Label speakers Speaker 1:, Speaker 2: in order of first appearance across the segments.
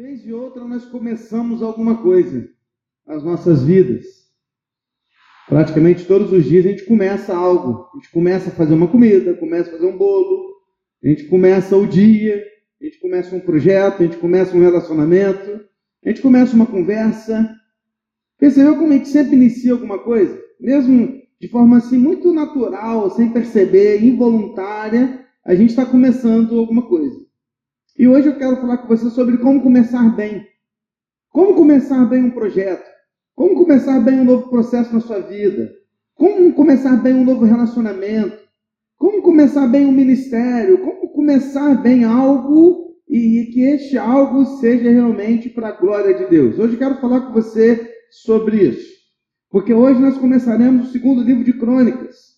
Speaker 1: vez de outra nós começamos alguma coisa nas nossas vidas. Praticamente todos os dias a gente começa algo. A gente começa a fazer uma comida, começa a fazer um bolo, a gente começa o dia, a gente começa um projeto, a gente começa um relacionamento, a gente começa uma conversa. Percebeu como a gente sempre inicia alguma coisa? Mesmo de forma assim muito natural, sem perceber, involuntária, a gente está começando alguma coisa. E hoje eu quero falar com você sobre como começar bem. Como começar bem um projeto? Como começar bem um novo processo na sua vida? Como começar bem um novo relacionamento? Como começar bem um ministério? Como começar bem algo e que este algo seja realmente para a glória de Deus? Hoje eu quero falar com você sobre isso. Porque hoje nós começaremos o segundo livro de Crônicas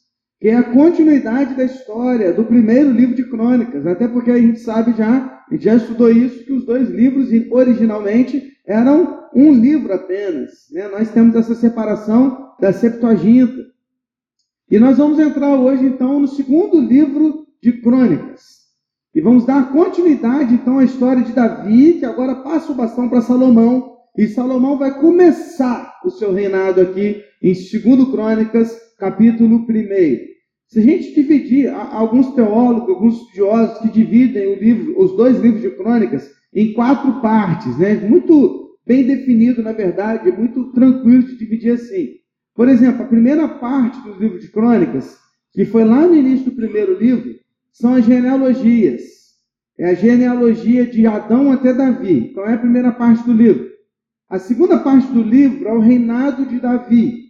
Speaker 1: que é a continuidade da história do primeiro livro de Crônicas, até porque a gente sabe já, a gente já estudou isso, que os dois livros originalmente eram um livro apenas. Né? Nós temos essa separação da Septuaginta. E nós vamos entrar hoje, então, no segundo livro de Crônicas. E vamos dar continuidade, então, à história de Davi, que agora passa o bastão para Salomão. E Salomão vai começar o seu reinado aqui em 2 Crônicas, capítulo 1. Se a gente dividir, alguns teólogos, alguns estudiosos que dividem o livro, os dois livros de crônicas em quatro partes, né? muito bem definido, na verdade, muito tranquilo de dividir assim. Por exemplo, a primeira parte dos livros de crônicas, que foi lá no início do primeiro livro, são as genealogias. É a genealogia de Adão até Davi. Então é a primeira parte do livro. A segunda parte do livro é o reinado de Davi,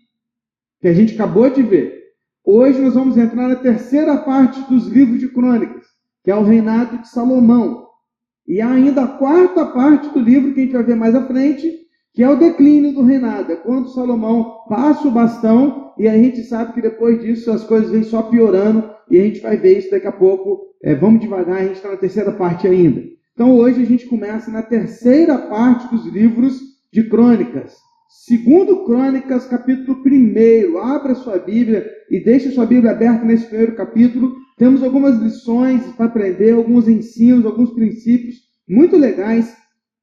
Speaker 1: que a gente acabou de ver. Hoje nós vamos entrar na terceira parte dos livros de crônicas, que é o reinado de Salomão. E ainda a quarta parte do livro que a gente vai ver mais à frente, que é o declínio do reinado. É quando Salomão passa o bastão e a gente sabe que depois disso as coisas vêm só piorando e a gente vai ver isso daqui a pouco. É, vamos devagar, a gente está na terceira parte ainda. Então hoje a gente começa na terceira parte dos livros de crônicas. Segundo Crônicas, capítulo 1. Abra sua Bíblia e deixe sua Bíblia aberta nesse primeiro capítulo. Temos algumas lições para aprender, alguns ensinos, alguns princípios muito legais,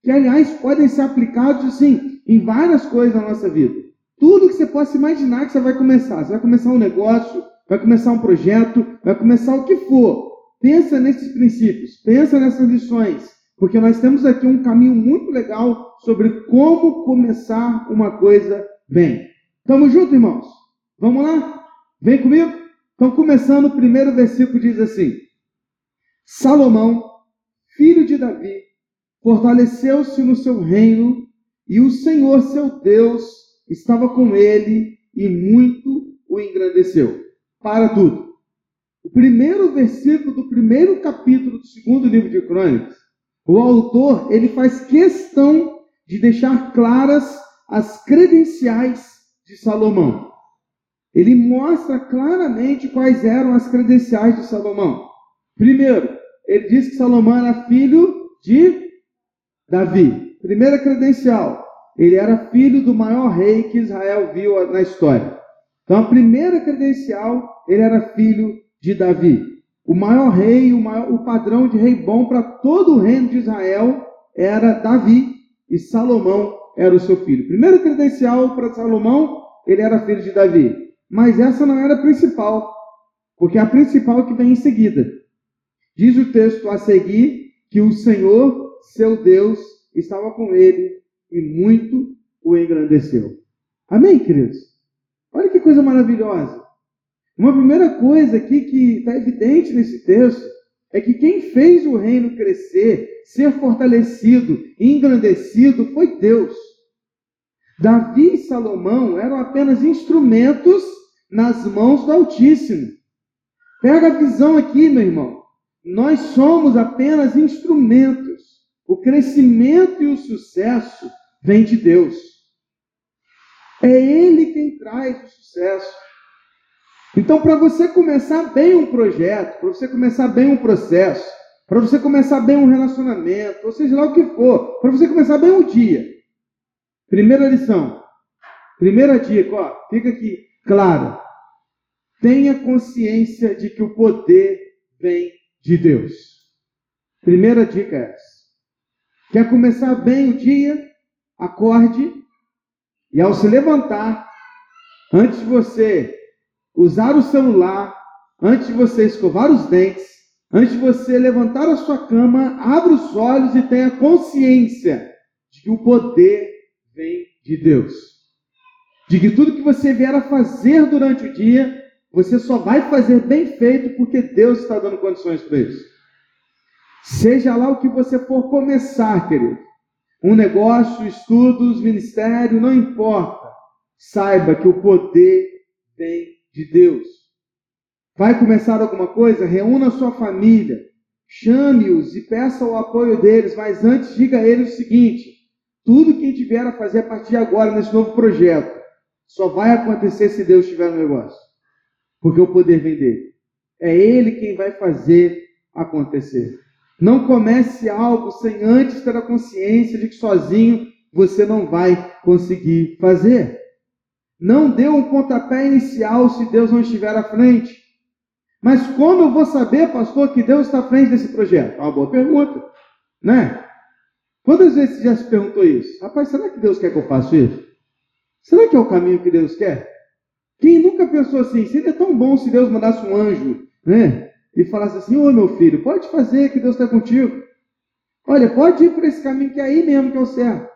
Speaker 1: que, aliás, podem ser aplicados, assim, em várias coisas na nossa vida. Tudo que você possa imaginar que você vai começar. Você vai começar um negócio, vai começar um projeto, vai começar o que for. Pensa nesses princípios, pensa nessas lições porque nós temos aqui um caminho muito legal sobre como começar uma coisa bem. Tamo junto, irmãos? Vamos lá? Vem comigo? Então, começando, o primeiro versículo diz assim: Salomão, filho de Davi, fortaleceu-se no seu reino, e o Senhor, seu Deus, estava com ele e muito o engrandeceu. Para tudo. O primeiro versículo do primeiro capítulo do segundo livro de Crônicas o autor ele faz questão de deixar claras as credenciais de Salomão. Ele mostra claramente quais eram as credenciais de Salomão. Primeiro, ele diz que Salomão era filho de Davi. Primeira credencial, ele era filho do maior rei que Israel viu na história. Então, a primeira credencial, ele era filho de Davi. O maior rei, o, maior, o padrão de rei bom para todo o reino de Israel era Davi e Salomão era o seu filho. Primeiro credencial para Salomão, ele era filho de Davi. Mas essa não era a principal, porque a principal que vem em seguida. Diz o texto a seguir que o Senhor, seu Deus, estava com ele e muito o engrandeceu. Amém, queridos? Olha que coisa maravilhosa. Uma primeira coisa aqui que está evidente nesse texto é que quem fez o reino crescer, ser fortalecido e engrandecido foi Deus. Davi e Salomão eram apenas instrumentos nas mãos do Altíssimo. Pega a visão aqui, meu irmão. Nós somos apenas instrumentos. O crescimento e o sucesso vem de Deus. É Ele quem traz o sucesso. Então, para você começar bem um projeto, para você começar bem um processo, para você começar bem um relacionamento, ou seja lá o que for, para você começar bem um dia. Primeira lição, primeira dica, ó, fica aqui, claro. Tenha consciência de que o poder vem de Deus. Primeira dica é essa. Quer começar bem o dia? Acorde e ao se levantar, antes de você usar o celular, antes de você escovar os dentes, antes de você levantar a sua cama, abra os olhos e tenha consciência de que o poder vem de Deus. De que tudo que você vier a fazer durante o dia, você só vai fazer bem feito porque Deus está dando condições para isso. Seja lá o que você for começar, querido. Um negócio, estudos, ministério, não importa. Saiba que o poder vem de Deus. Vai começar alguma coisa? Reúna a sua família. Chame-os e peça o apoio deles, mas antes diga a eles o seguinte: tudo que vier a fazer a partir de agora nesse novo projeto só vai acontecer se Deus estiver no negócio. Porque o poder vem dele. É ele quem vai fazer acontecer. Não comece algo sem antes ter a consciência de que sozinho você não vai conseguir fazer. Não dê um pontapé inicial se Deus não estiver à frente. Mas como eu vou saber, pastor, que Deus está à frente desse projeto? É uma boa pergunta, né? Quantas vezes você já se perguntou isso? Rapaz, será que Deus quer que eu faça isso? Será que é o caminho que Deus quer? Quem nunca pensou assim, seria tão bom se Deus mandasse um anjo, né? e falasse assim: Ô meu filho, pode fazer que Deus está contigo. Olha, pode ir por esse caminho que é aí mesmo que é o certo.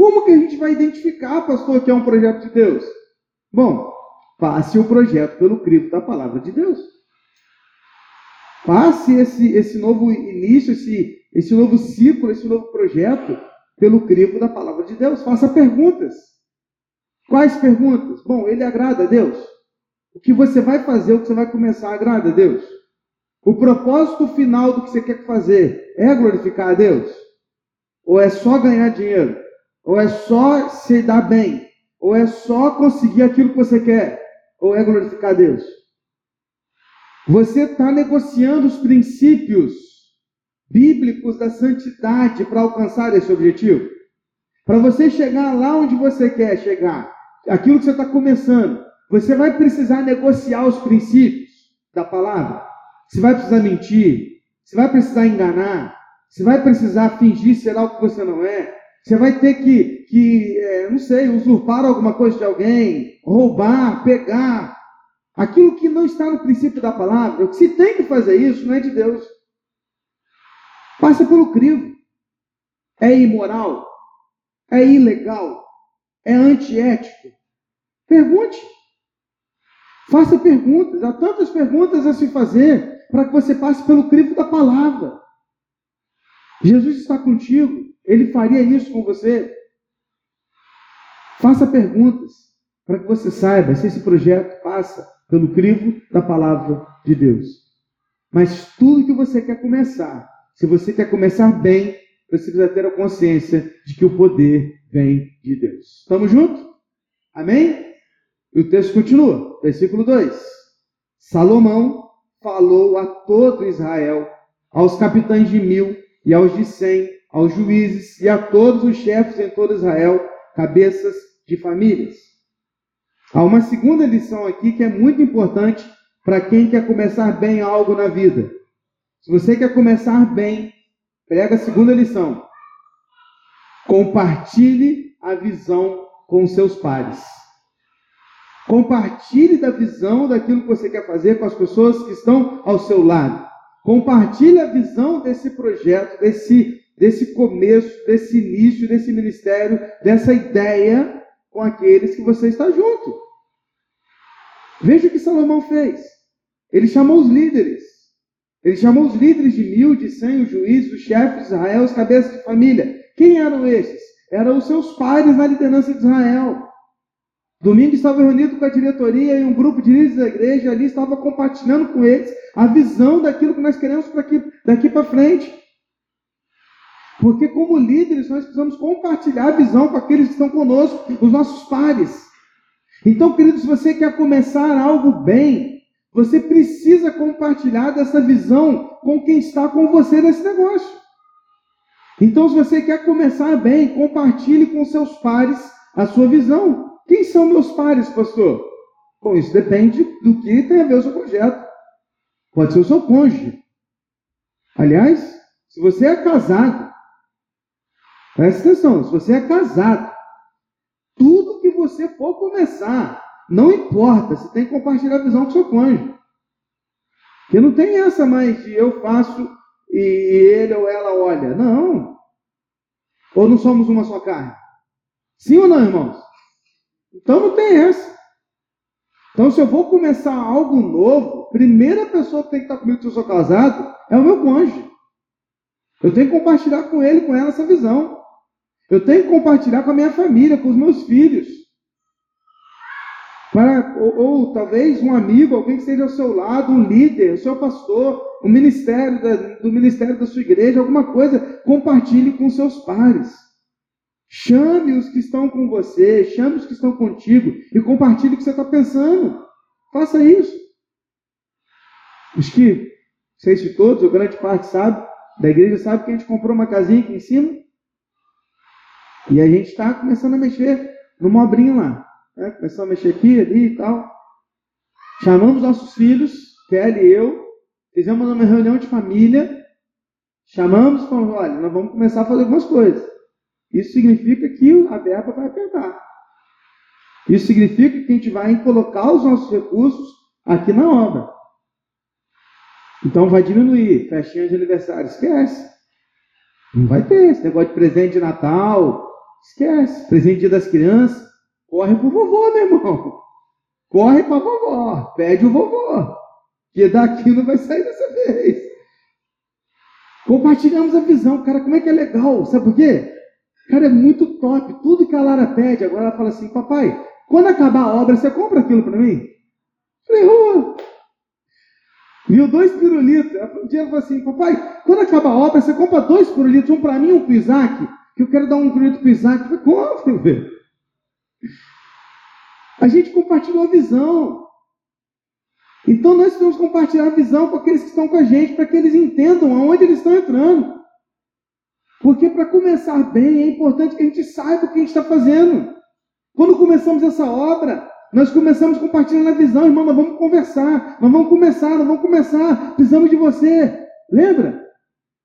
Speaker 1: Como que a gente vai identificar, pastor, que é um projeto de Deus? Bom, passe o projeto pelo crivo da palavra de Deus. Passe esse, esse novo início, esse, esse novo ciclo, esse novo projeto pelo crivo da palavra de Deus. Faça perguntas. Quais perguntas? Bom, ele agrada a Deus? O que você vai fazer, o que você vai começar, agrada a Deus? O propósito final do que você quer fazer é glorificar a Deus? Ou é só ganhar dinheiro? Ou é só se dar bem? Ou é só conseguir aquilo que você quer? Ou é glorificar Deus? Você está negociando os princípios bíblicos da santidade para alcançar esse objetivo? Para você chegar lá onde você quer chegar, aquilo que você está começando, você vai precisar negociar os princípios da palavra. Você vai precisar mentir, você vai precisar enganar, você vai precisar fingir ser algo que você não é, você vai ter que, que é, não sei, usurpar alguma coisa de alguém, roubar, pegar. Aquilo que não está no princípio da palavra, se tem que fazer isso, não é de Deus. Passa pelo crivo. É imoral? É ilegal? É antiético? Pergunte. Faça perguntas. Há tantas perguntas a se fazer para que você passe pelo crivo da palavra. Jesus está contigo, ele faria isso com você. Faça perguntas para que você saiba se esse projeto passa pelo crivo da palavra de Deus. Mas tudo que você quer começar, se você quer começar bem, você precisa ter a consciência de que o poder vem de Deus. Estamos juntos? Amém? E o texto continua, versículo 2. Salomão falou a todo Israel, aos capitães de mil e aos de cem, aos juízes e a todos os chefes em todo Israel, cabeças de famílias. Há uma segunda lição aqui que é muito importante para quem quer começar bem algo na vida. Se você quer começar bem, pega a segunda lição. Compartilhe a visão com seus pares. Compartilhe da visão daquilo que você quer fazer com as pessoas que estão ao seu lado. Compartilhe a visão desse projeto, desse, desse começo, desse início, desse ministério, dessa ideia com aqueles que você está junto. Veja o que Salomão fez. Ele chamou os líderes. Ele chamou os líderes de mil, de cem, os juízes, os chefes de Israel, os cabeças de família. Quem eram esses? Eram os seus pares na liderança de Israel. Domingo estava reunido com a diretoria e um grupo de líderes da igreja ali estava compartilhando com eles a visão daquilo que nós queremos para aqui, daqui para frente. Porque como líderes nós precisamos compartilhar a visão com aqueles que estão conosco, os nossos pares. Então, queridos, se você quer começar algo bem, você precisa compartilhar dessa visão com quem está com você nesse negócio. Então, se você quer começar bem, compartilhe com seus pares a sua visão. Quem são meus pares, pastor? Bom, isso depende do que tem a ver o seu projeto. Pode ser o seu cônjuge. Aliás, se você é casado, Presta atenção, se você é casado, tudo que você for começar, não importa, você tem que compartilhar a visão com seu cônjuge. Porque não tem essa mais de eu faço e ele ou ela olha. Não. Ou não somos uma só carne? Sim ou não, irmãos? Então não tem essa. Então, se eu vou começar algo novo, a primeira pessoa que tem que estar comigo se eu sou casado é o meu cônjuge. Eu tenho que compartilhar com ele, com ela, essa visão. Eu tenho que compartilhar com a minha família, com os meus filhos. Para, ou, ou, talvez um amigo, alguém que esteja ao seu lado, um líder, o seu pastor, o ministério da, do ministério da sua igreja, alguma coisa, compartilhe com seus pares. Chame os que estão com você, chame os que estão contigo e compartilhe o que você está pensando. Faça isso. Os que, sei se todos, ou grande parte sabe, da igreja sabe que a gente comprou uma casinha aqui em cima e a gente está começando a mexer no mobrinho lá. Né? Começando a mexer aqui, ali e tal. Chamamos nossos filhos, Kelly e eu, fizemos uma reunião de família, chamamos e falamos, olha, nós vamos começar a fazer algumas coisas. Isso significa que a verba vai apertar. Isso significa que a gente vai colocar os nossos recursos aqui na obra. Então vai diminuir. Festinha de aniversário, esquece. Não vai ter. Esse negócio de presente de Natal, esquece. Presente das crianças, corre pro vovô, meu irmão. Corre pra vovó. Pede o vovô. Que daqui não vai sair dessa vez. Compartilhamos a visão. Cara, como é que é legal? Sabe por quê? Cara, é muito top. Tudo que a Lara pede, agora ela fala assim: Papai, quando acabar a obra, você compra aquilo para mim? falei, oh. Viu dois pirulitos. Um dia ela falou assim: Papai, quando acabar a obra, você compra dois pirulitos, um para mim e um para o Isaac, que eu quero dar um pirulito para o Isaac. Falei, compra, velho. A gente compartilhou a visão. Então nós que compartilhar a visão com aqueles que estão com a gente, para que eles entendam aonde eles estão entrando. Porque para começar bem é importante que a gente saiba o que a gente está fazendo. Quando começamos essa obra, nós começamos compartilhando a visão, irmão, nós vamos conversar, nós vamos começar, nós vamos começar, precisamos de você. Lembra?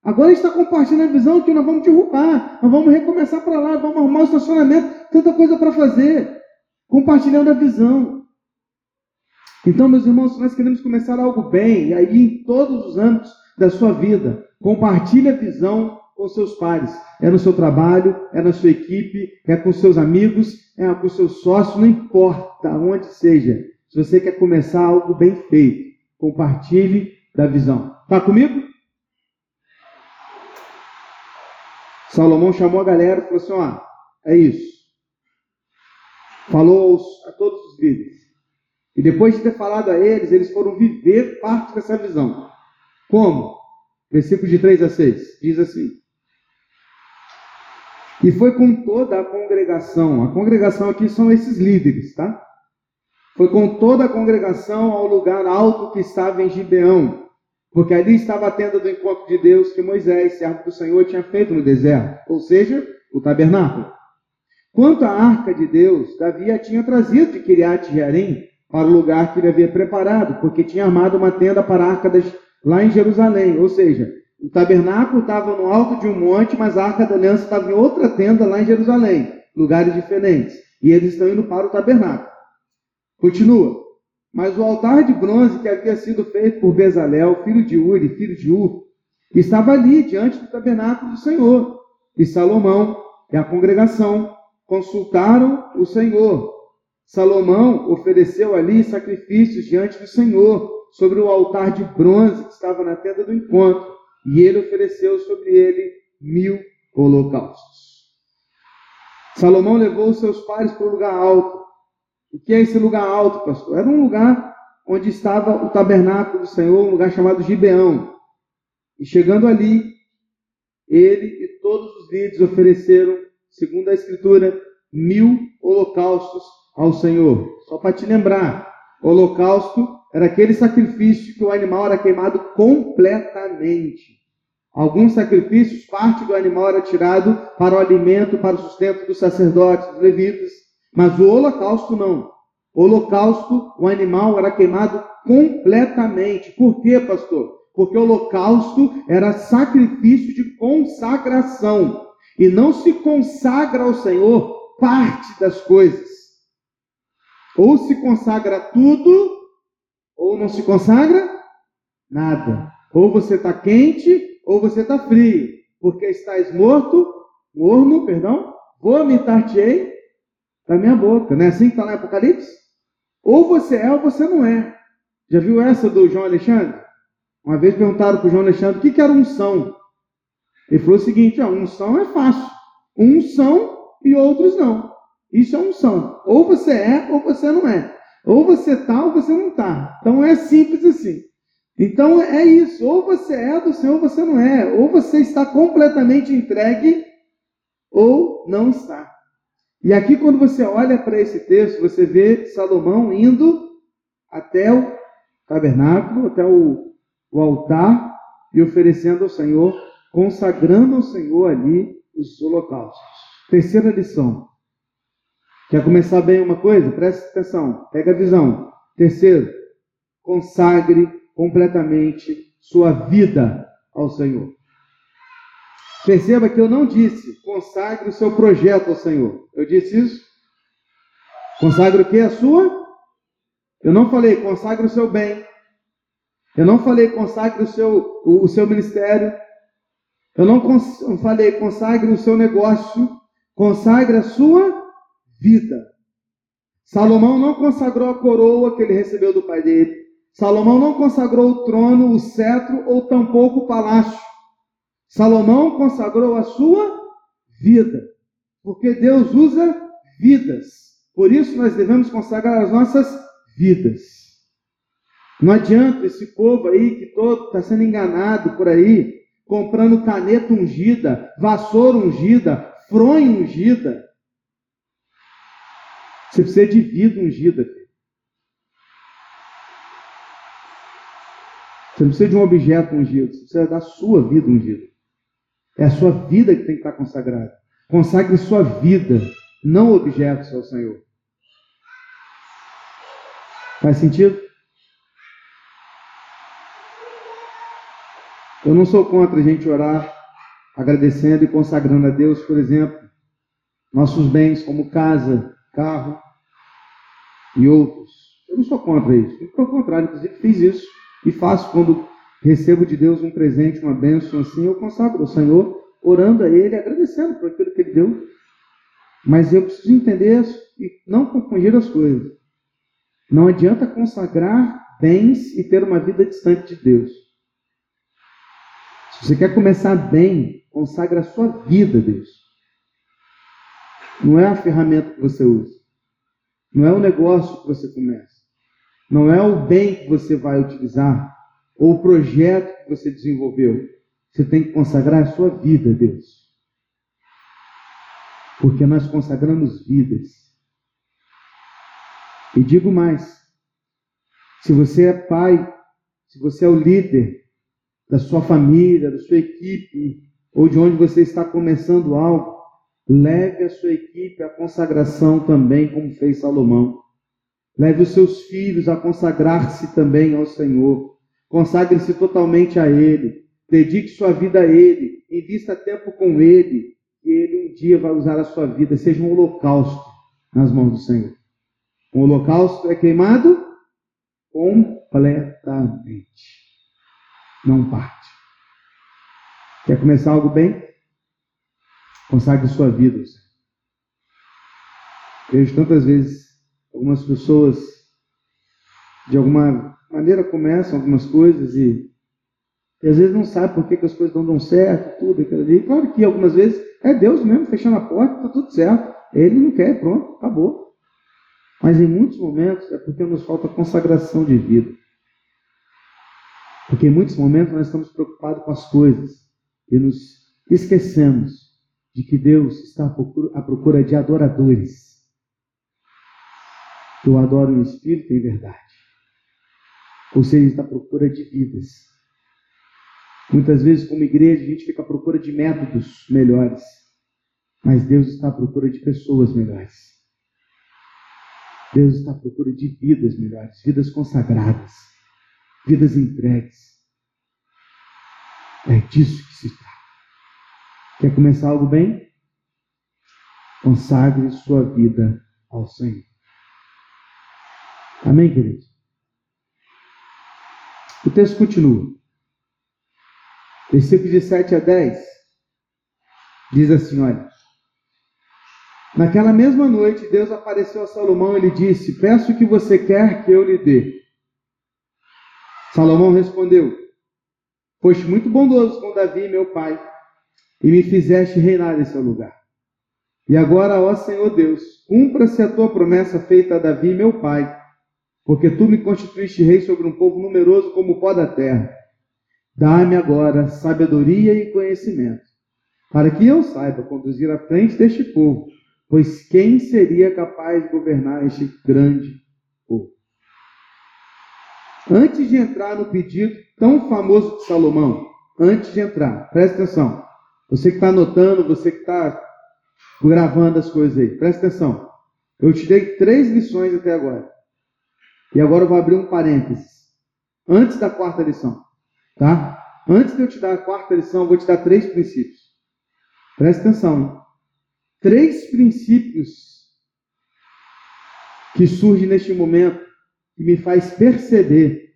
Speaker 1: Agora está compartilhando a visão que nós vamos derrubar, nós vamos recomeçar para lá, vamos arrumar o estacionamento, tanta coisa para fazer. Compartilhando a visão. Então, meus irmãos, se nós queremos começar algo bem, e aí em todos os âmbitos da sua vida, compartilhe a visão com seus pares, é no seu trabalho, é na sua equipe, é com seus amigos, é com seus sócios, não importa onde seja. Se você quer começar algo bem feito, compartilhe da visão. Está comigo? Salomão chamou a galera e falou assim: ó, é isso. Falou aos, a todos os líderes. E depois de ter falado a eles, eles foram viver parte dessa visão. Como? Versículo de 3 a 6. Diz assim: e foi com toda a congregação. A congregação aqui são esses líderes, tá? Foi com toda a congregação ao lugar alto que estava em Gibeão, porque ali estava a tenda do encontro de Deus que Moisés, servo do Senhor, tinha feito no deserto, ou seja, o tabernáculo. Quanto à arca de Deus, Davi a tinha trazido de Kiriat Jearim para o lugar que ele havia preparado, porque tinha armado uma tenda para a arca das, lá em Jerusalém, ou seja, o tabernáculo estava no alto de um monte, mas a arca da aliança estava em outra tenda lá em Jerusalém, lugares diferentes. E eles estão indo para o tabernáculo. Continua. Mas o altar de bronze que havia sido feito por Bezalel, filho de Uri, filho de Ur, estava ali diante do tabernáculo do Senhor. E Salomão e a congregação consultaram o Senhor. Salomão ofereceu ali sacrifícios diante do Senhor, sobre o altar de bronze que estava na tenda do encontro e ele ofereceu sobre ele mil holocaustos. Salomão levou seus pares para o lugar alto. O que é esse lugar alto, pastor? Era um lugar onde estava o tabernáculo do Senhor, um lugar chamado Gibeão. E chegando ali, ele e todos os líderes ofereceram, segundo a Escritura, mil holocaustos ao Senhor. Só para te lembrar, holocausto era aquele sacrifício que o animal era queimado completamente. Alguns sacrifícios, parte do animal era tirado para o alimento, para o sustento dos sacerdotes, dos levitas, mas o holocausto não. O holocausto, o animal era queimado completamente. Por quê, pastor? Porque o holocausto era sacrifício de consagração. e não se consagra ao Senhor parte das coisas. Ou se consagra tudo, ou não se consagra nada. Ou você está quente, ou você está frio, porque estás morto, morno, perdão, vomitar-te-ei da minha boca. Não é assim que está em Apocalipse? Ou você é ou você não é. Já viu essa do João Alexandre? Uma vez perguntaram para o João Alexandre o que, que era unção. Ele falou o seguinte: ó, unção é fácil. Uns são e outros não. Isso é unção. Ou você é ou você não é. Ou você está ou você não está. Então é simples assim. Então é isso. Ou você é do Senhor ou você não é. Ou você está completamente entregue ou não está. E aqui, quando você olha para esse texto, você vê Salomão indo até o tabernáculo, até o, o altar e oferecendo ao Senhor, consagrando ao Senhor ali os holocaustos. Terceira lição. Quer começar bem uma coisa? Preste atenção, pega a visão. Terceiro, consagre completamente sua vida ao Senhor. Perceba que eu não disse consagre o seu projeto ao Senhor. Eu disse isso? Consagre o que? A sua? Eu não falei consagre o seu bem. Eu não falei consagre o seu, o, o seu ministério. Eu não cons falei consagre o seu negócio. Consagre a sua vida. Salomão não consagrou a coroa que ele recebeu do pai dele. Salomão não consagrou o trono, o cetro ou tampouco o palácio. Salomão consagrou a sua vida, porque Deus usa vidas. Por isso nós devemos consagrar as nossas vidas. Não adianta esse povo aí que todo está sendo enganado por aí, comprando caneta ungida, vassoura ungida, fronha ungida. Você precisa de vida ungida. Você não precisa de um objeto ungido, você precisa da sua vida ungida. É a sua vida que tem que estar consagrada. Consagre sua vida, não objetos ao Senhor. Faz sentido? Eu não sou contra a gente orar agradecendo e consagrando a Deus, por exemplo, nossos bens como casa, carro e outros. Eu não sou contra isso. Pelo contrário, inclusive fiz isso e faço quando recebo de Deus um presente, uma bênção assim, eu consagro ao Senhor, orando a Ele, agradecendo por aquilo que Ele deu. Mas eu preciso entender e não confundir as coisas. Não adianta consagrar bens e ter uma vida distante de Deus. Se você quer começar bem, consagra a sua vida a Deus. Não é a ferramenta que você usa. Não é o negócio que você começa. Não é o bem que você vai utilizar ou o projeto que você desenvolveu. Você tem que consagrar a sua vida a Deus. Porque nós consagramos vidas. E digo mais: se você é pai, se você é o líder da sua família, da sua equipe, ou de onde você está começando algo, leve a sua equipe à consagração também, como fez Salomão. Leve os seus filhos a consagrar-se também ao Senhor. Consagre-se totalmente a Ele. Dedique sua vida a Ele. Invista tempo com Ele. E Ele um dia vai usar a sua vida. Seja um holocausto nas mãos do Senhor. Um holocausto é queimado completamente. Não parte. Quer começar algo bem? Consagre sua vida. Vejo tantas vezes algumas pessoas de alguma maneira começam algumas coisas e, e às vezes não sabe por que, que as coisas não dão certo, tudo aquilo ali. Claro que algumas vezes é Deus mesmo fechando a porta, está tudo certo. Ele não quer, pronto, acabou. Mas em muitos momentos é porque nos falta consagração de vida. Porque em muitos momentos nós estamos preocupados com as coisas e nos esquecemos de que Deus está à procura de adoradores. Eu adoro o Espírito em verdade. Ou seja, está à procura de vidas. Muitas vezes, como igreja, a gente fica à procura de métodos melhores. Mas Deus está à procura de pessoas melhores. Deus está à procura de vidas melhores, vidas consagradas, vidas entregues. É disso que se trata. Quer começar algo bem? Consagre sua vida ao Senhor. Amém, queridos? O texto continua. Versículos de 7 a 10 diz assim: Olha. Naquela mesma noite, Deus apareceu a Salomão e lhe disse: Peço o que você quer que eu lhe dê. Salomão respondeu: Foste muito bondoso com Davi, meu pai, e me fizeste reinar em seu lugar. E agora, ó Senhor Deus, cumpra-se a tua promessa feita a Davi, meu pai, porque tu me constituíste rei sobre um povo numeroso como o pó da terra. Dá-me agora sabedoria e conhecimento, para que eu saiba conduzir à frente deste povo, pois quem seria capaz de governar este grande povo? Antes de entrar no pedido tão famoso de Salomão, antes de entrar, presta atenção. Você que está anotando, você que está gravando as coisas aí, presta atenção. Eu te dei três lições até agora. E agora eu vou abrir um parênteses. Antes da quarta lição, tá? Antes de eu te dar a quarta lição, eu vou te dar três princípios. Presta atenção. Três princípios que surgem neste momento que me faz perceber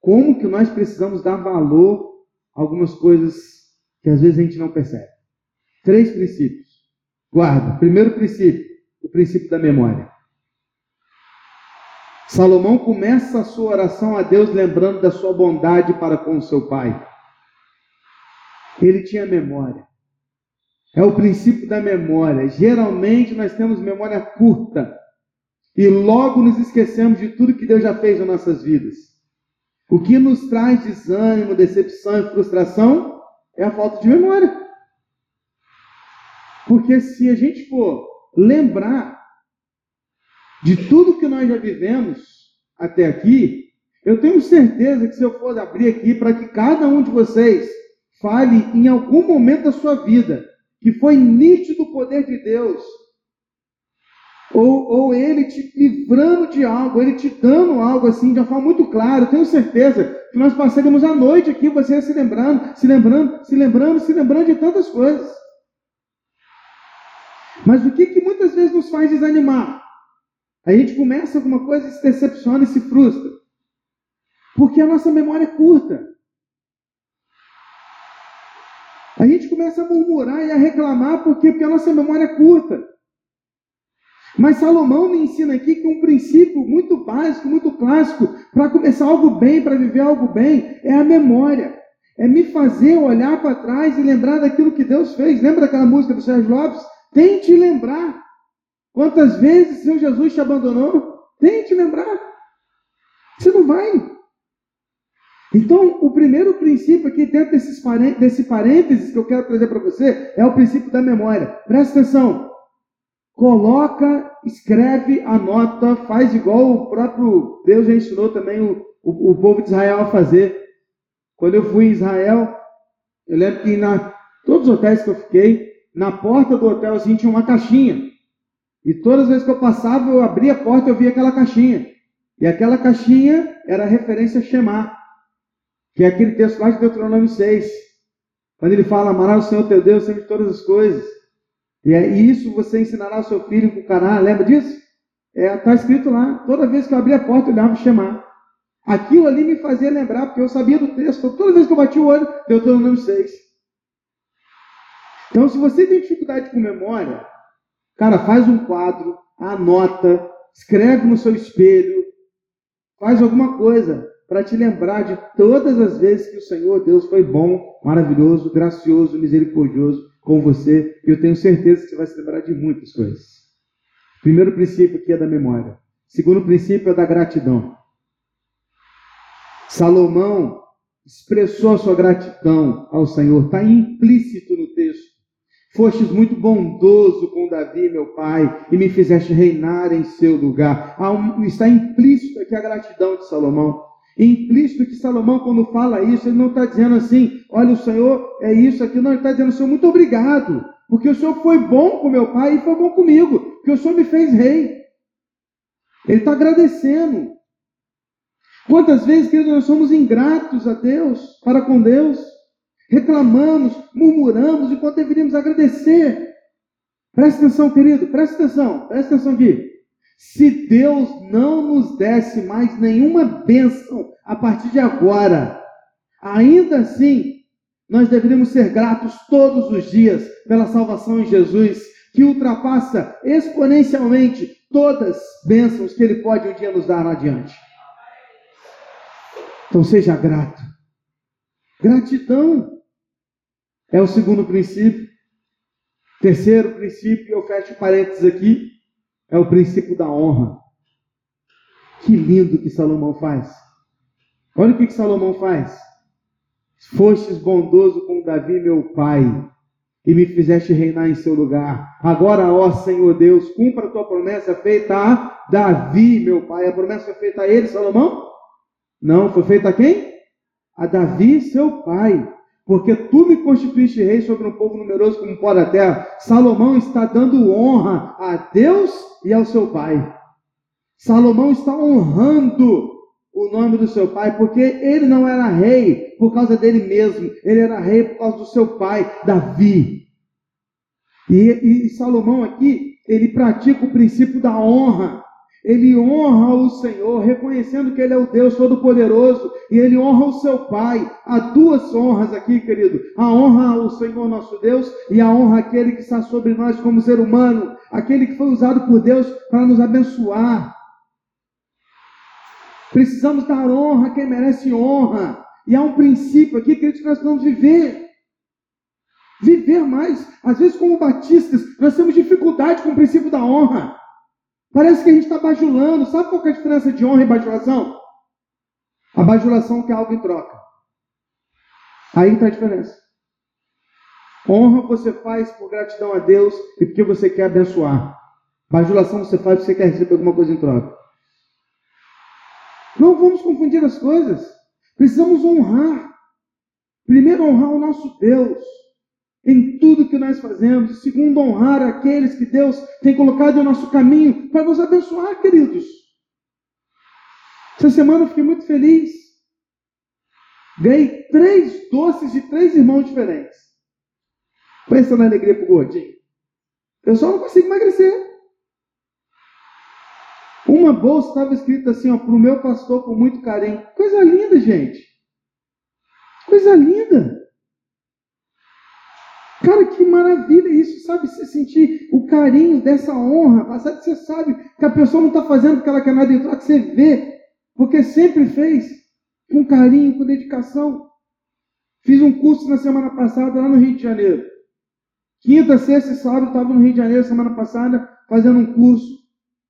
Speaker 1: como que nós precisamos dar valor a algumas coisas que às vezes a gente não percebe. Três princípios. Guarda. Primeiro princípio, o princípio da memória. Salomão começa a sua oração a Deus lembrando da sua bondade para com seu pai. Ele tinha memória. É o princípio da memória. Geralmente nós temos memória curta e logo nos esquecemos de tudo que Deus já fez nas nossas vidas. O que nos traz desânimo, decepção e frustração é a falta de memória. Porque se a gente for lembrar de tudo que nós já vivemos até aqui, eu tenho certeza que se eu for abrir aqui para que cada um de vocês fale em algum momento da sua vida que foi nítido o poder de Deus, ou, ou ele te livrando de algo, ele te dando algo assim de uma forma muito clara, eu tenho certeza que nós passaremos a noite aqui, você se lembrando, se lembrando, se lembrando, se lembrando de tantas coisas. Mas o que, que muitas vezes nos faz desanimar? A gente começa alguma coisa, se decepciona e se frustra. Porque a nossa memória é curta. A gente começa a murmurar e a reclamar porque, porque a nossa memória é curta. Mas Salomão me ensina aqui que um princípio muito básico, muito clássico, para começar algo bem, para viver algo bem, é a memória. É me fazer olhar para trás e lembrar daquilo que Deus fez. Lembra daquela música do Sérgio Lopes? Tente lembrar. Quantas vezes seu Jesus te abandonou? Tente lembrar. Você não vai. Então, o primeiro princípio aqui dentro desses desse parênteses que eu quero trazer para você é o princípio da memória. Presta atenção. Coloca, escreve, anota, faz igual o próprio Deus já ensinou também o, o, o povo de Israel a fazer. Quando eu fui em Israel, eu lembro que na todos os hotéis que eu fiquei, na porta do hotel assim tinha uma caixinha. E todas as vezes que eu passava, eu abria a porta e eu via aquela caixinha. E aquela caixinha era a referência a Shema, que é aquele texto lá de Deuteronômio 6. Quando ele fala, amará o Senhor teu Deus sempre todas as coisas e é isso você ensinará ao seu filho com Caná, lembra disso? Está é, tá escrito lá. Toda vez que eu abria a porta, eu olhava chamar. Aquilo ali me fazia lembrar, porque eu sabia do texto. Toda vez que eu bati o olho, número 6. Então, se você tem dificuldade com memória, cara, faz um quadro, anota, escreve no seu espelho, faz alguma coisa para te lembrar de todas as vezes que o Senhor Deus foi bom, maravilhoso, gracioso, misericordioso com você, e eu tenho certeza que você vai se lembrar de muitas coisas. Primeiro princípio aqui é da memória. Segundo princípio é da gratidão. Salomão expressou a sua gratidão ao Senhor, está implícito no texto. Fostes muito bondoso com Davi, meu pai, e me fizeste reinar em seu lugar. Está implícito aqui a gratidão de Salomão. Implícito que Salomão, quando fala isso, ele não está dizendo assim, olha, o Senhor é isso aqui, não, ele está dizendo, Senhor, muito obrigado, porque o Senhor foi bom com meu pai e foi bom comigo, porque o Senhor me fez rei. Ele está agradecendo. Quantas vezes, queridos, nós somos ingratos a Deus, para com Deus, reclamamos, murmuramos, enquanto deveríamos agradecer. Presta atenção, querido, presta atenção, presta atenção aqui. Se Deus não nos desse mais nenhuma bênção a partir de agora, ainda assim, nós deveríamos ser gratos todos os dias pela salvação em Jesus, que ultrapassa exponencialmente todas as bênçãos que Ele pode um dia nos dar adiante. Então seja grato. Gratidão é o segundo princípio. Terceiro princípio, eu fecho parênteses aqui, é o princípio da honra. Que lindo que Salomão faz. Olha o que, que Salomão faz. Fostes bondoso com Davi, meu pai, e me fizeste reinar em seu lugar. Agora, ó Senhor Deus, cumpra a tua promessa feita a Davi, meu pai. A promessa foi feita a ele, Salomão? Não, foi feita a quem? A Davi, seu pai. Porque tu me constituíste rei sobre um povo numeroso como pó da terra. Salomão está dando honra a Deus e ao seu pai. Salomão está honrando o nome do seu pai, porque ele não era rei por causa dele mesmo, ele era rei por causa do seu pai, Davi. E, e Salomão aqui, ele pratica o princípio da honra. Ele honra o Senhor, reconhecendo que Ele é o Deus Todo-Poderoso, e ele honra o seu Pai. Há duas honras aqui, querido: a honra ao Senhor nosso Deus e a honra àquele que está sobre nós como ser humano, aquele que foi usado por Deus para nos abençoar. Precisamos dar honra a quem merece honra. E há um princípio aqui que nós precisamos viver. Viver mais. Às vezes, como batistas, nós temos dificuldade com o princípio da honra. Parece que a gente está bajulando. Sabe qual é a diferença de honra e bajulação? A bajulação quer algo em troca. Aí está a diferença. Honra você faz por gratidão a Deus e porque você quer abençoar. Bajulação você faz porque você quer receber alguma coisa em troca. Não vamos confundir as coisas. Precisamos honrar. Primeiro, honrar o nosso Deus em tudo que nós fazemos. Segundo, honrar aqueles que Deus tem colocado em nosso caminho para nos abençoar, queridos. Essa semana eu fiquei muito feliz. Ganhei três doces de três irmãos diferentes. Pensa na alegria para o gordinho. Eu só não consigo emagrecer. Uma bolsa estava escrita assim, ó, para o meu pastor com muito carinho. Coisa linda, gente. Coisa linda. Cara, que maravilha isso, sabe? Você sentir o carinho dessa honra, que você sabe que a pessoa não está fazendo porque ela quer nada em que você vê, porque sempre fez com carinho, com dedicação. Fiz um curso na semana passada lá no Rio de Janeiro. Quinta, sexta e sábado estava no Rio de Janeiro semana passada fazendo um curso.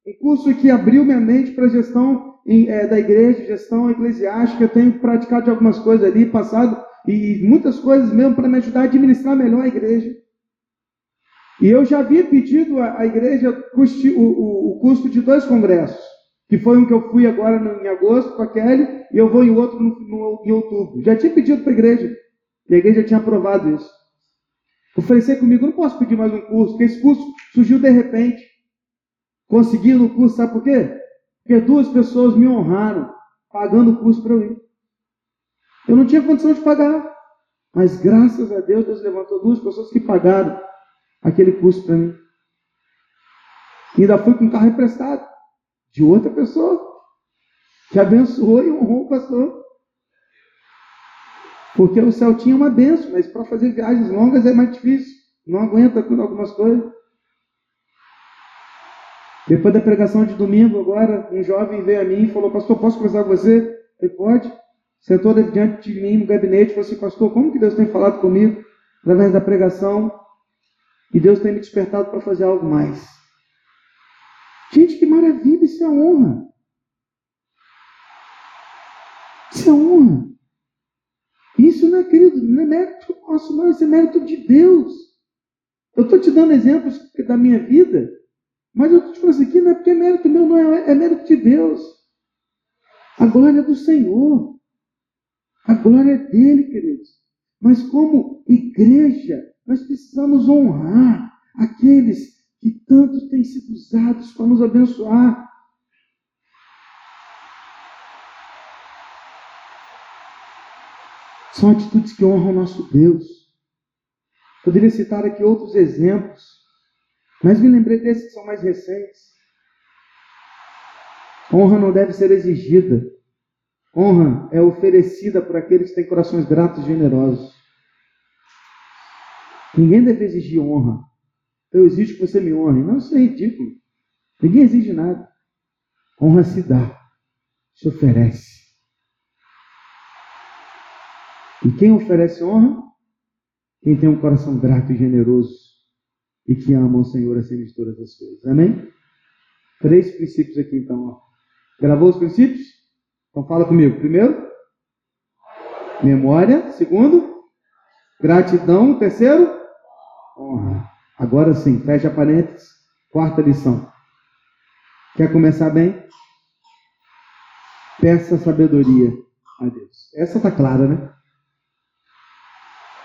Speaker 1: Um curso que abriu minha mente para a gestão é, da igreja, gestão eclesiástica. Eu tenho praticado algumas coisas ali, passado, e muitas coisas mesmo para me ajudar a administrar melhor a igreja. E eu já havia pedido à, igreja custe, o, o, o, custo de dois congressos, que foi um que eu fui agora no, em agosto com a Kelly, e eu vou em outro no, no, em outubro. Já tinha pedido para a igreja, e a igreja tinha aprovado isso. Eu falei, comigo, não posso pedir mais um curso, porque esse curso surgiu de repente. Consegui no curso, sabe por quê? Porque duas pessoas me honraram, pagando o curso para eu ir. Eu não tinha condição de pagar. Mas graças a Deus, Deus levantou duas pessoas que pagaram aquele curso para mim. E ainda fui com um carro emprestado de outra pessoa que abençoou e honrou o pastor. Porque o céu tinha uma benção, mas para fazer viagens longas é mais difícil. Não aguenta algumas coisas. Depois da pregação de domingo, agora, um jovem veio a mim e falou: Pastor, posso conversar com você? Ele pode. Sentou diante de mim no gabinete e falou assim: Pastor, como que Deus tem falado comigo através da pregação? E Deus tem me despertado para fazer algo mais. Gente, que maravilha! Isso é honra. Isso é honra. Isso não é, querido, não é mérito nosso, não. Isso é mérito de Deus. Eu estou te dando exemplos da minha vida mas eu estou te falando isso aqui não é porque é mérito meu, não é, é mérito de Deus. A glória é do Senhor. A glória é dele, queridos. Mas como igreja, nós precisamos honrar aqueles que tanto têm sido usados para nos abençoar. São atitudes que honram o nosso Deus. Poderia citar aqui outros exemplos Mas me lembrei desses que são mais recentes. Honra não deve ser exigida. Honra é oferecida por aqueles que têm corações gratos e generosos. Ninguém deve exigir honra. Eu exijo que você me honre. Não, isso é ridículo. Ninguém exige nada. Honra se dá, se oferece. E quem oferece honra? Quem tem um coração grato e generoso e que ama o Senhor acima de todas as coisas. Amém? Três princípios aqui então. Ó. Gravou os princípios? Então fala comigo. Primeiro, memória. Segundo, gratidão. Terceiro, honra. Agora sim, fecha parênteses. Quarta lição. Quer começar bem? Peça sabedoria a Deus. Essa está clara, né?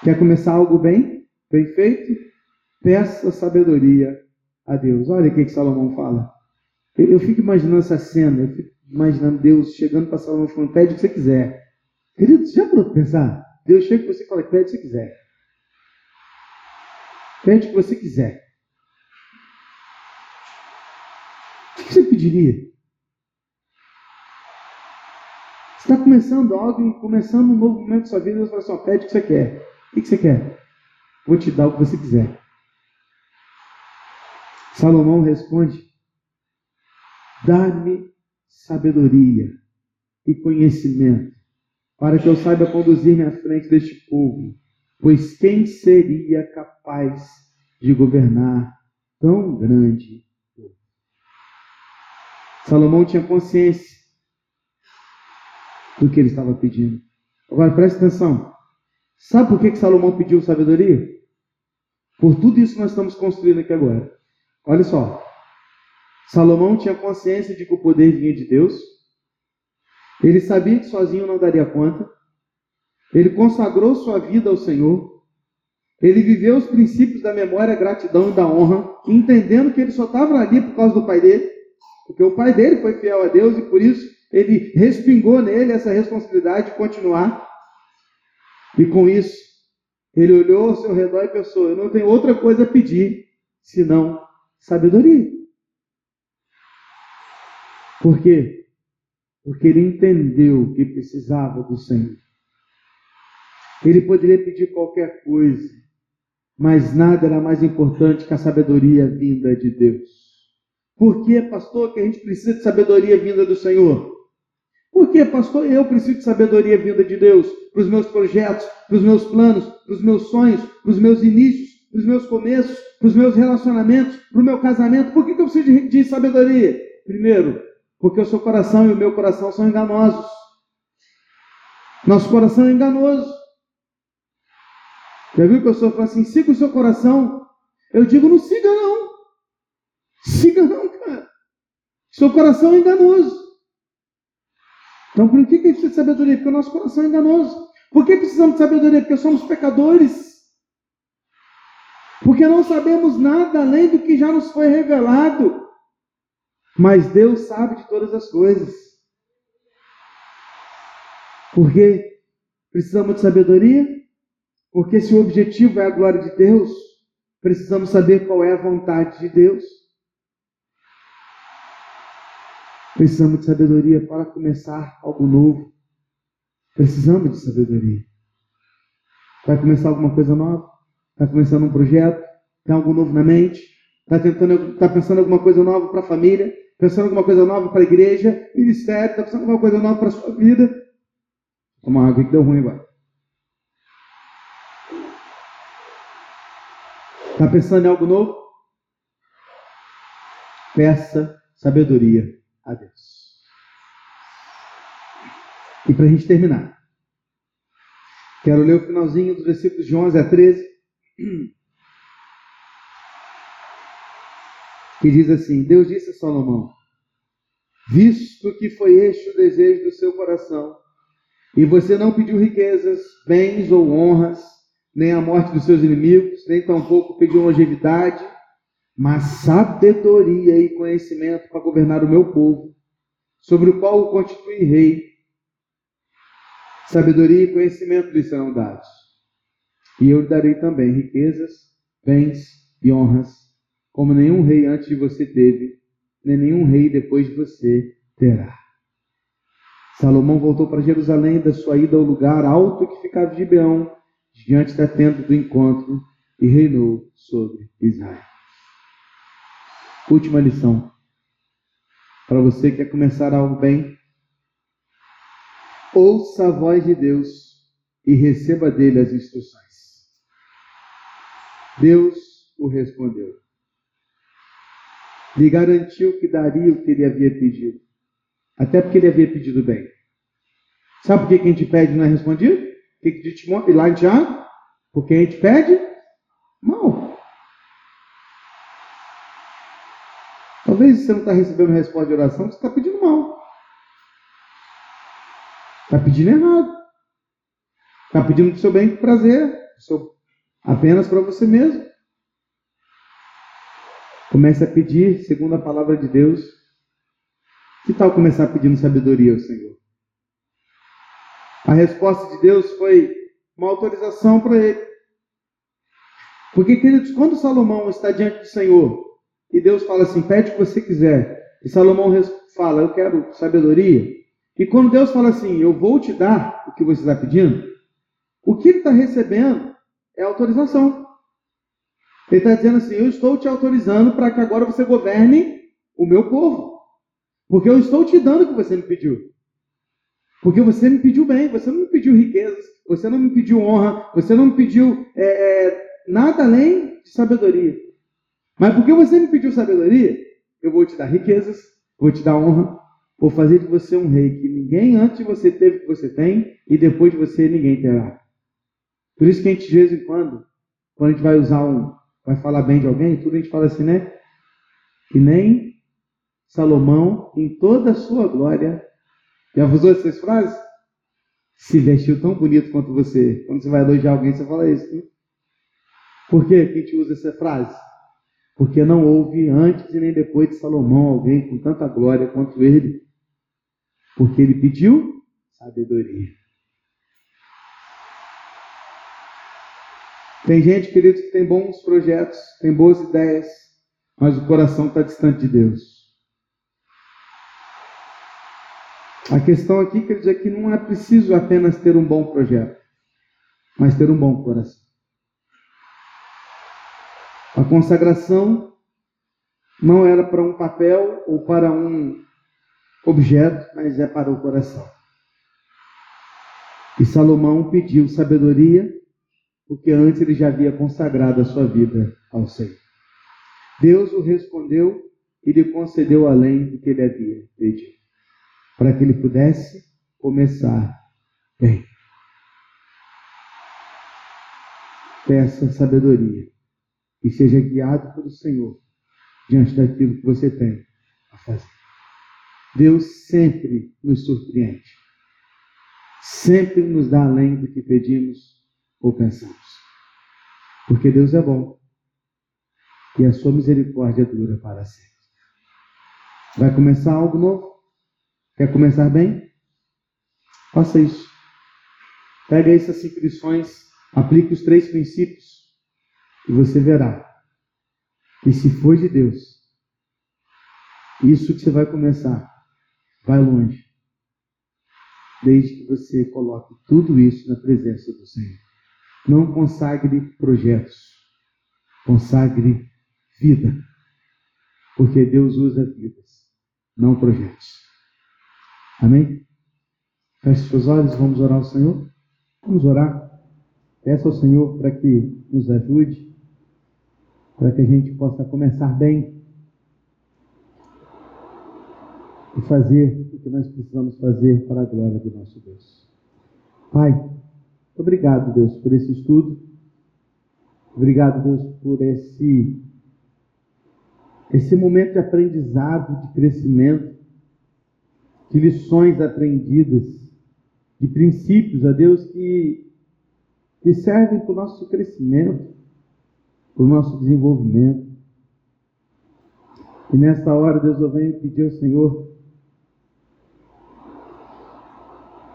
Speaker 1: Quer começar algo bem? Bem feito? Peça sabedoria a Deus. Olha o que, que Salomão fala. Eu, eu fico imaginando essa cena, eu fico imaginando Deus chegando para Salomão falando: pede o que você quiser. Querido, já para pensar? Deus chega para você e fala: pede o que você quiser. Pede o que você quiser. O que você pediria? Você está começando algo, começando um novo momento da sua vida, Deus fala assim: pede o que você quer. O que você quer? Vou te dar o que você quiser. Salomão responde: Dá-me sabedoria e conhecimento, para que eu saiba conduzir-me à frente deste povo, pois quem seria capaz de governar tão grande povo? Salomão tinha consciência do que ele estava pedindo. Agora preste atenção. Sabe por que, que Salomão pediu sabedoria? Por tudo isso que nós estamos construindo aqui agora. Olha só. Salomão tinha consciência de que o poder vinha de Deus. Ele sabia que sozinho não daria conta. Ele consagrou sua vida ao Senhor. Ele viveu os princípios da memória, gratidão e da honra, entendendo que ele só estava ali por causa do pai dele, porque o pai dele foi fiel a Deus e por isso ele respingou nele essa responsabilidade de continuar. E com isso, ele olhou ao seu redor e pensou: eu não tenho outra coisa a pedir senão sabedoria. Por quê? Porque ele entendeu que precisava do Senhor. Ele poderia pedir qualquer coisa, mas nada era mais importante que a sabedoria vinda de Deus. Por que, pastor, que a gente precisa de sabedoria vinda do Senhor? Porque, pastor, eu preciso de sabedoria vinda de Deus para os meus projetos, para os meus planos, para os meus sonhos, para os meus inícios, para os meus começos, para os meus relacionamentos, para o meu casamento. Por que, que eu preciso de, de sabedoria? Primeiro, porque o seu coração e o meu coração são enganosos. Nosso coração é enganoso. Já viu que o senhor fala assim: siga o seu coração? Eu digo: não siga, não. Siga, não, cara. Seu coração é enganoso. Então, por que, que a gente precisa de sabedoria? Porque o nosso coração é enganoso. Por que precisamos de sabedoria? Porque somos pecadores. Porque não sabemos nada além do que já nos foi revelado. Mas Deus sabe de todas as coisas. Por que precisamos de sabedoria? Porque se o objetivo é a glória de Deus, precisamos saber qual é a vontade de Deus. Precisamos de sabedoria para começar algo novo. Precisamos de sabedoria. Vai começar alguma coisa nova? Está começando um projeto? Tem algo novo na mente? Está tentando, está pensando alguma coisa nova para a família? Pensando alguma coisa nova para a igreja? Ministério? Está pensando alguma coisa nova para a sua vida? Toma água que deu ruim agora. Está pensando em algo novo? Peça sabedoria a Deus. E para a gente terminar, quero ler o finalzinho dos versículos de 11 a 13, que diz assim: Deus disse a Salomão: Visto que foi este o desejo do seu coração, e você não pediu riquezas, bens ou honras, nem a morte dos seus inimigos, nem tampouco pediu longevidade, mas sabedoria e conhecimento para governar o meu povo, sobre o qual o constitui rei. Sabedoria e conhecimento lhe serão dados. E eu lhe darei também riquezas, bens e honras, como nenhum rei antes de você teve, nem nenhum rei depois de você terá. Salomão voltou para Jerusalém da sua ida ao lugar alto que ficava de Gibeão, diante da tenda do encontro, e reinou sobre Israel. Última lição. Para você que quer começar algo bem, ouça a voz de Deus e receba dele as instruções. Deus o respondeu. Lhe garantiu que daria o que ele havia pedido. Até porque ele havia pedido bem. Sabe por que, a gente pede não é respondido? O que, diz lá em Tiago? Porque a gente pede mal. Talvez você não está recebendo resposta de oração, você está pedindo mal. Está pedindo errado. Está pedindo para o seu bem prazer, seu, apenas para você mesmo. Comece a pedir, segundo a palavra de Deus. Que tal começar pedindo sabedoria ao Senhor? A resposta de Deus foi uma autorização para ele. Porque, queridos, quando Salomão está diante do Senhor e Deus fala assim: pede o que você quiser, e Salomão fala: eu quero sabedoria. E quando Deus fala assim: eu vou te dar o que você está pedindo, o que ele está recebendo é autorização. Ele está dizendo assim: Eu estou te autorizando para que agora você governe o meu povo. Porque eu estou te dando o que você me pediu. Porque você me pediu bem, você não me pediu riquezas, você não me pediu honra, você não me pediu é, é, nada além de sabedoria. Mas porque você me pediu sabedoria, eu vou te dar riquezas, vou te dar honra, vou fazer de você um rei que ninguém antes de você teve que você tem e depois de você ninguém terá. Por isso que a gente, de vez em quando, quando a gente vai usar um, vai falar bem de alguém, tudo a gente fala assim, né? Que nem Salomão, em toda a sua glória, já usou essas frases? Se vestiu tão bonito quanto você. Quando você vai elogiar alguém, você fala isso. Né? Por que a gente usa essa frase? Porque não houve antes e nem depois de Salomão alguém com tanta glória quanto ele. Porque ele pediu sabedoria. Tem gente, queridos, que tem bons projetos, tem boas ideias, mas o coração está distante de Deus. A questão aqui, queridos, é que não é preciso apenas ter um bom projeto, mas ter um bom coração. A consagração não era para um papel ou para um objeto, mas é para o coração. E Salomão pediu sabedoria porque antes ele já havia consagrado a sua vida ao Senhor. Deus o respondeu e lhe concedeu além do que ele havia pedido, para que ele pudesse começar bem. Peça sabedoria e seja guiado pelo Senhor diante daquilo que você tem a fazer. Deus sempre nos surpreende, sempre nos dá além do que pedimos ou pensamos. Porque Deus é bom e a sua misericórdia dura para sempre. Vai começar algo novo? Quer começar bem? Faça isso. Pega essas cinco lições, aplique os três princípios e você verá que se for de Deus, isso que você vai começar vai longe. Desde que você coloque tudo isso na presença do Senhor. Não consagre projetos, consagre vida. Porque Deus usa vidas, não projetos. Amém? Feche seus olhos, vamos orar ao Senhor. Vamos orar. Peça ao Senhor para que nos ajude, para que a gente possa começar bem e fazer o que nós precisamos fazer para a glória do nosso Deus. Pai, Obrigado, Deus, por esse estudo. Obrigado, Deus, por esse esse momento de aprendizado, de crescimento, de lições aprendidas, de princípios, a Deus, que, que servem para o nosso crescimento, para o nosso desenvolvimento. E nesta hora, Deus, eu venho pedir ao Senhor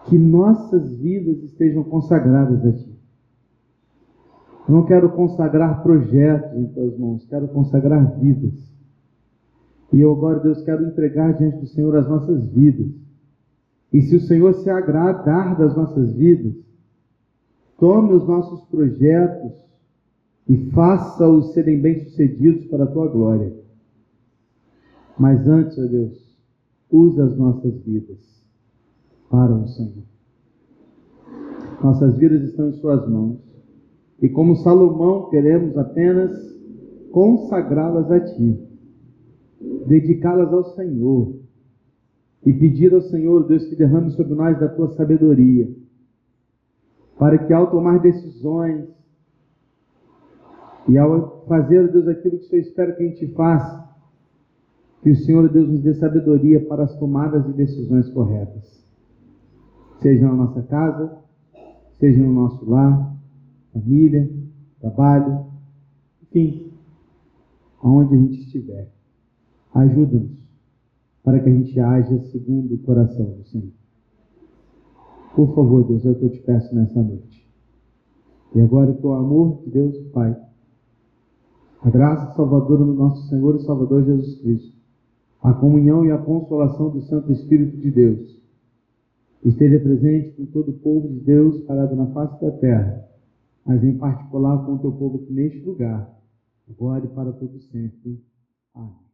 Speaker 1: que nossas vidas estejam consagradas a Ti. Eu não quero consagrar projetos em tuas mãos, quero consagrar vidas. E eu agora, Deus, quero entregar diante do Senhor as nossas vidas. E se o Senhor se agradar das nossas vidas, tome os nossos projetos e faça-os serem bem-sucedidos para a tua glória. Mas antes, ó Deus, usa as nossas vidas para o Senhor. Nossas vidas estão em Suas mãos. E como Salomão, queremos apenas consagrá-las a Ti, dedicá-las ao Senhor e pedir ao Senhor, Deus, que derrame sobre nós da Tua sabedoria, para que ao tomar decisões e ao fazer, Deus, aquilo que o Senhor espera que a gente faça, que o Senhor, Deus, nos dê sabedoria para as tomadas de decisões corretas, seja na nossa casa, seja no nosso lar, família, trabalho, enfim, aonde a gente estiver. Ajuda-nos para que a gente haja segundo o coração do Senhor. Por favor, Deus, é o que eu te peço nessa noite. E agora que o amor de Deus, Pai, a graça salvadora do nosso Senhor e Salvador Jesus Cristo, a comunhão e a consolação do Santo Espírito de Deus, esteja presente com todo o povo de Deus parado na face da terra, mas em particular com o teu povo aqui neste lugar, agora e para todo sempre. Amém.